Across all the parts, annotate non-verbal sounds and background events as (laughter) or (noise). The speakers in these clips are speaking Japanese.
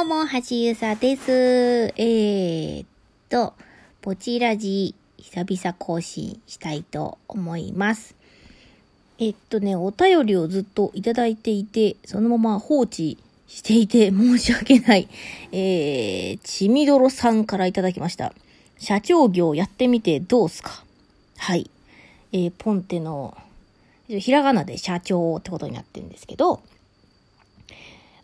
どうも、橋ゆさです。えーっと、ポチラジ、久々更新したいと思います。えっとね、お便りをずっといただいていて、そのまま放置していて申し訳ない。えー、ちみどろさんからいただきました。社長業やってみてどうすか？はい。えー、ポンテの、ひらがなで社長ってことになってるんですけど、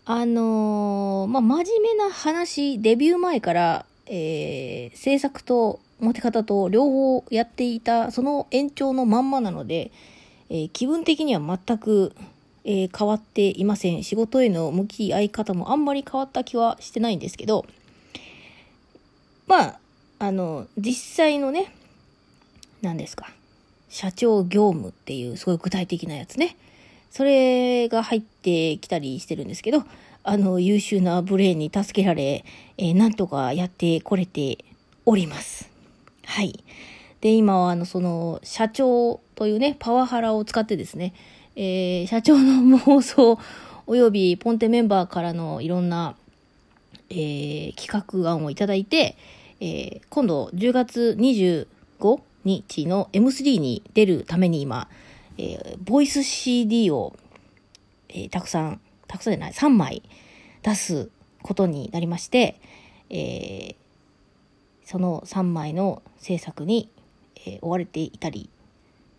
あのーまあ、真面目な話、デビュー前から、えー、制作と持て方と両方やっていた、その延長のまんまなので、えー気分的には全く、えー変わっていません。仕事への向き合い方もあんまり変わった気はしてないんですけど、まあ、あの、実際のね、何ですか、社長業務っていうすごい具体的なやつね。それが入ってきたりしてるんですけど、あの、優秀なブレーンに助けられ、えーなんとかやってこれております。はい。で、今は、あの、その、社長というね、パワハラを使ってですね、えー社長の妄想及びポンテメンバーからのいろんな、えー企画案をいただいて、え今度10月25日の M3 に出るために今、えーボイス CD を、えーたくさん、たくさんじゃない、3枚出すことになりまして、えーその3枚の制作に、えー追われていたり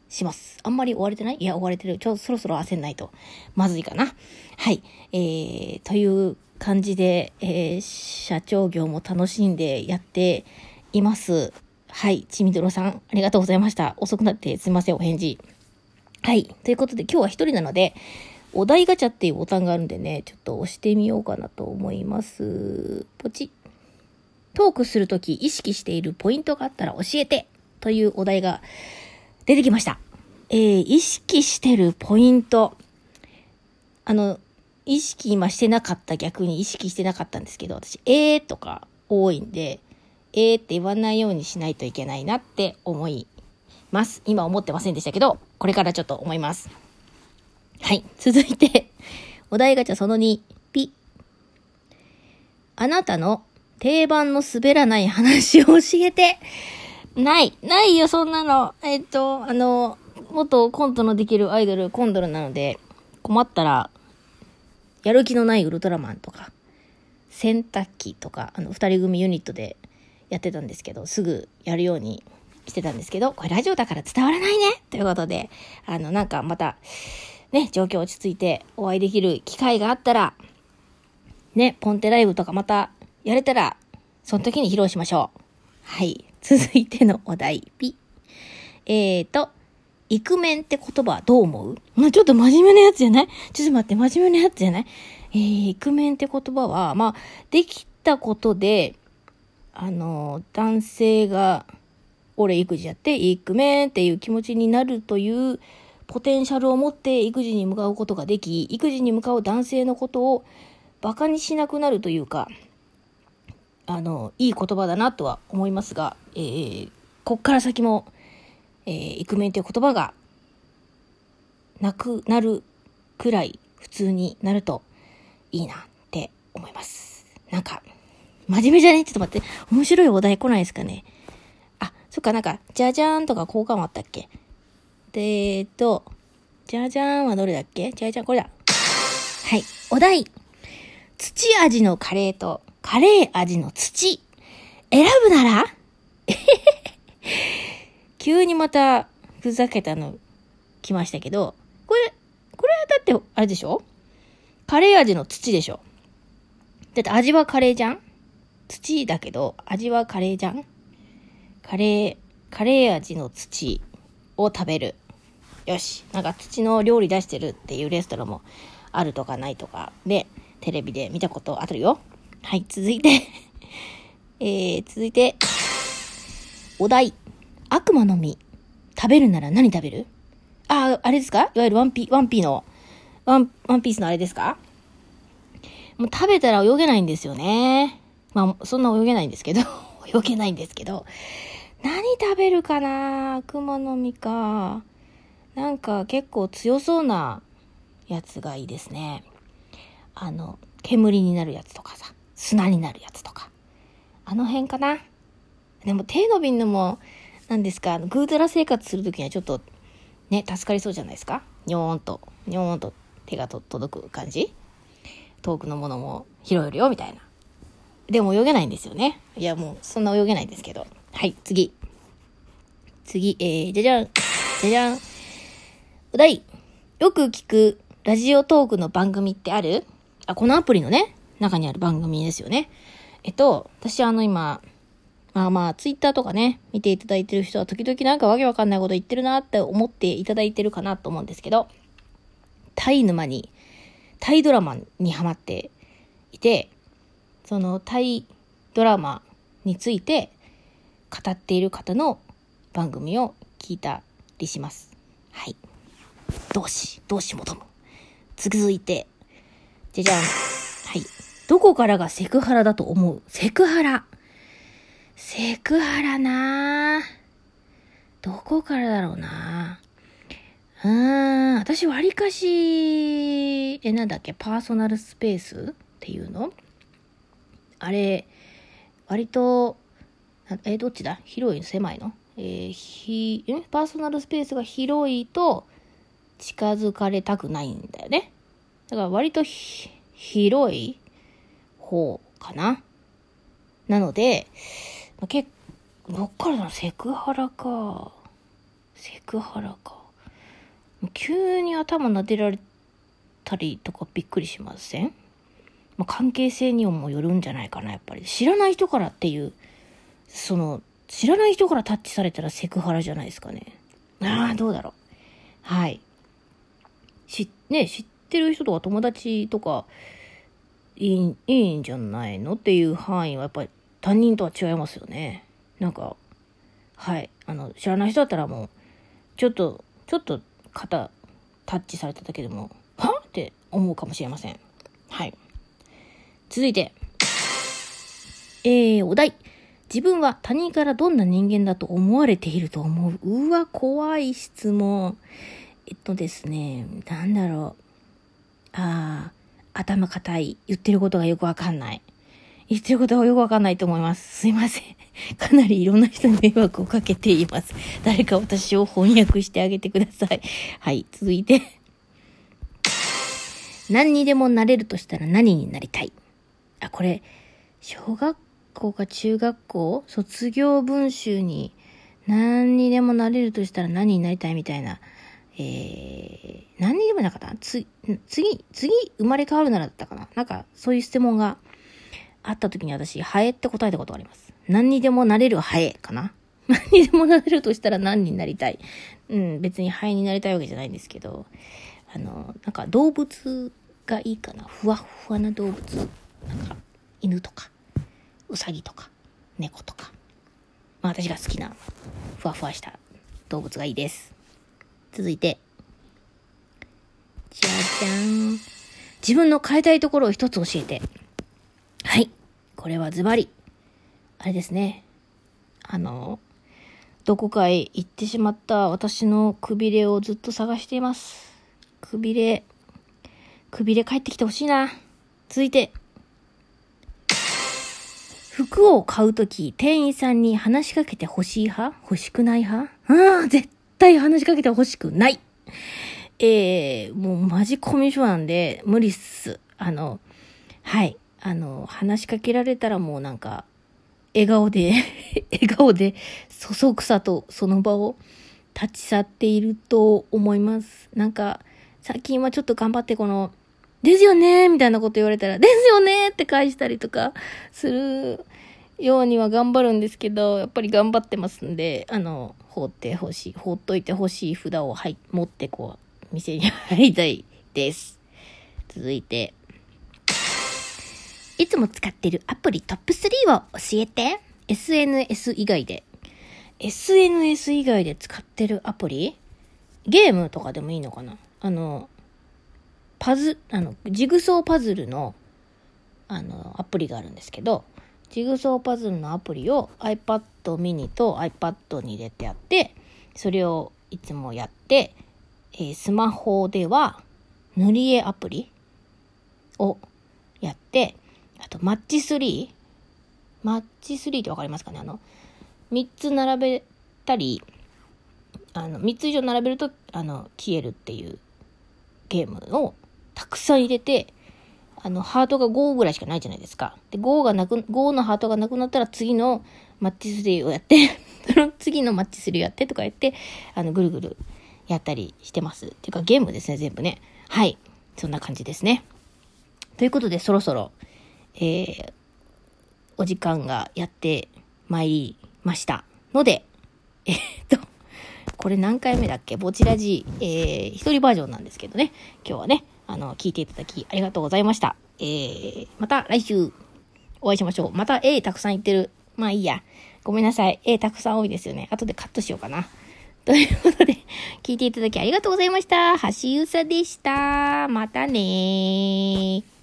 します。あんまり追われてない？いや、追われてる。ちょ、そろそろ焦んないと、まずいかな。はい。えー、という感じで、えー、社長業も楽しんでやっています。はい。ちみどろさん、ありがとうございました。遅くなってすいません、お返事。はい。ということで、今日は一人なので、お題ガチャっていうボタンがあるんでね、ちょっと押してみようかなと思います。ポチ。トークするとき意識しているポイントがあったら教えてというお題が出てきました。えー、意識してるポイント。あの、意識今してなかった逆に意識してなかったんですけど、私、えーとか多いんで、えーって言わないようにしないといけないなって思います。今思ってませんでしたけど、これからちょっと思います。はい。続いて、(laughs) お題ガチャその2、ピ。あなたの定番の滑らない話を教えて。ない。ないよ、そんなの。えっと、あの、元コントのできるアイドル、コンドルなので、困ったら、やる気のないウルトラマンとか、洗濯機とか、あの、二人組ユニットでやってたんですけど、すぐやるようにしてたんですけど、これラジオだから伝わらないねということで、あの、なんかまた、ね、状況落ち着いてお会いできる機会があったら、ね、ポンテライブとかまたやれたら、その時に披露しましょう。はい。続いてのお題、ピ。えーと、イクメンって言葉どう思う？まあちょっと真面目なやつじゃない？ちょっと待って、真面目なやつじゃない？えー、イクメンって言葉は、まあ、できたことで、あの、男性が、俺育児やって、イクメンっていう気持ちになるという、ポテンシャルを持って育児に向かうことができ、育児に向かう男性のことを馬鹿にしなくなるというか、あの、いい言葉だなとは思いますが、えー、こっから先も、えー、イクメンという言葉が、なくなるくらい普通になるといいなって思います。なんか、真面目じゃね？ちょっと待って。面白いお題来ないですかね？そっか、なんか、じゃじゃーんとか交換あったっけ？で、えーっと、じゃじゃーんはどれだっけ？じゃじゃーん、これだ。はい。お題。土味のカレーとカレー味の土。選ぶなら？(laughs) 急にまたふざけたの来ましたけど、これ、これはだって、あれでしょ？カレー味の土でしょ？だって味はカレーじゃん？土だけど、味はカレーじゃん？カレー、カレー味の土を食べる。よし。なんか土の料理出してるっていうレストランもあるとかないとかで、テレビで見たことあるよ。はい、続いて、(laughs) えー、続いて、お題。悪魔の実。食べるなら何食べる？あ、あれですか？いわゆるワンピ、ワンピーの、ワン、ワンピースのあれですか？もう食べたら泳げないんですよね。まあ、そんな泳げないんですけど、(laughs) 泳げないんですけど、何食べるかな？悪魔の実か。なんか結構強そうなやつがいいですね。あの、煙になるやつとかさ。砂になるやつとか。あの辺かな？でも手伸びんのも、何ですか、グータラ生活するときにはちょっと、ね、助かりそうじゃないですか？にょーんと、にょーんと手が届く感じ？遠くのものも拾えるよ、みたいな。でも泳げないんですよね。いや、もうそんな泳げないんですけど。はい、次。次、えー、じゃじゃん。じゃじゃん。お題。よく聞くラジオトークの番組ってある？あ、このアプリのね、中にある番組ですよね。えっと、私あの今、まあまあ、ツイッターとかね、見ていただいてる人は時々なんかわけわかんないこと言ってるなって思っていただいてるかなと思うんですけど、タイ沼に、タイドラマにハマっていて、そのタイドラマについて語っている方の番組を聞いたりします。はい。同志、同志求む。続いて、じゃじゃん。はい。どこからがセクハラだと思う？セクハラ。セクハラなどこからだろうなうーん、私割かし、え、なんだっけ、パーソナルスペースっていうの？あれ、割と、え、どっちだ？広い？の狭いの？えー、ひ、え？パーソナルスペースが広いと近づかれたくないんだよね。だから割と広い方かな。なので、まあ、結どっからだセクハラか。セクハラか。急に頭撫でられたりとかびっくりしません、まあ、関係性にもよるんじゃないかな、やっぱり。知らない人からっていう、その、知らない人からタッチされたらセクハラじゃないですかね。ああ、どうだろう。はい。し、ね、知ってる人とか友達とか、いい、いいんじゃないのっていう範囲はやっぱり他人とは違いますよね。なんか、はい。あの、知らない人だったらもう、ちょっと、ちょっと肩タッチされただけでも、はって思うかもしれません。はい。続いて、えー、お題。自分は他人からどんな人間だと思われていると思う？うわ、怖い質問。えっとですね、なんだろう。ああ、頭固い。言ってることがよくわかんない。言ってることがよくわかんないと思います。すいません。(laughs) かなりいろんな人に迷惑をかけています。誰か私を翻訳してあげてください。はい、続いて。何にでもなれるとしたら何になりたい？あ、これ、小学校か中学校卒業文集に何にでもなれるとしたら何になりたいみたいな。えー、何にでもなかった、次、次生まれ変わるならだったかな？なんか、そういう質問があった時に私、ハエって答えたことがあります。何にでもなれるハエかな？(laughs) 何にでもなれるとしたら何になりたい？うん、別にハエになりたいわけじゃないんですけど、あの、なんか動物がいいかな？ふわふわな動物？なんか、犬とか、うさぎとか、猫とか。まあ私が好きな、ふわふわした動物がいいです。続いて。じゃじゃん。自分の変えたいところを一つ教えて。はい。これはズバリ。あれですね。あの、どこかへ行ってしまった私のくびれをずっと探しています。くびれ、くびれ帰ってきてほしいな。続いて。服を買うとき、店員さんに話しかけて欲しい派？欲しくない派？ああ、絶対話しかけてほしくない。えー、もうマジコミュ障なんで無理っす。あの、はい。あの、話しかけられたらもうなんか、笑顔で (laughs) 笑顔で、そそくさとその場を立ち去っていると思います。なんか、最近はちょっと頑張ってこの、ですよねみたいなこと言われたら、ですよねって返したりとかするようには頑張るんですけど、やっぱり頑張ってますんで、あの、放ってほしい、放っといてほしい札を、はい、持ってこう、店に入りたいです。続いて、いつも使ってるアプリトップ3を教えて。SNS 以外で。SNS 以外で使ってるアプリ？ゲームとかでもいいのかな？あの、パズ、あの、ジグソーパズルの、あの、アプリがあるんですけど、ジグソーパズルのアプリを iPad mini と iPad に入れてやって、それをいつもやって、えー、スマホでは塗り絵アプリをやって、あとマッチ3。マッチ3ってわかりますかね？あの、3つ並べたり、あの、3つ以上並べると、あの、消えるっていうゲームをたくさん入れて、あの、ハートが5ぐらいしかないじゃないですか。で、5がなく、5のハートがなくなったら次のマッチ3をやってその (laughs) 次のマッチ3をやってとか言って、あの、ぐるぐるやったりしてます。っていうかゲームですね、全部ね。はい。そんな感じですね。ということで、そろそろ、えー、お時間がやってまいりましたので、えー、っと、これ何回目だっけ？ぼちらじ、えー、一人バージョンなんですけどね。今日はね、あの、聞いていただきありがとうございました。えー、また来週お会いしましょう。また A たくさん言ってる。まあいいや。ごめんなさい。A たくさん多いですよね。後でカットしようかな。(laughs) ということで、聞いていただきありがとうございました。橋うさでした。またねー。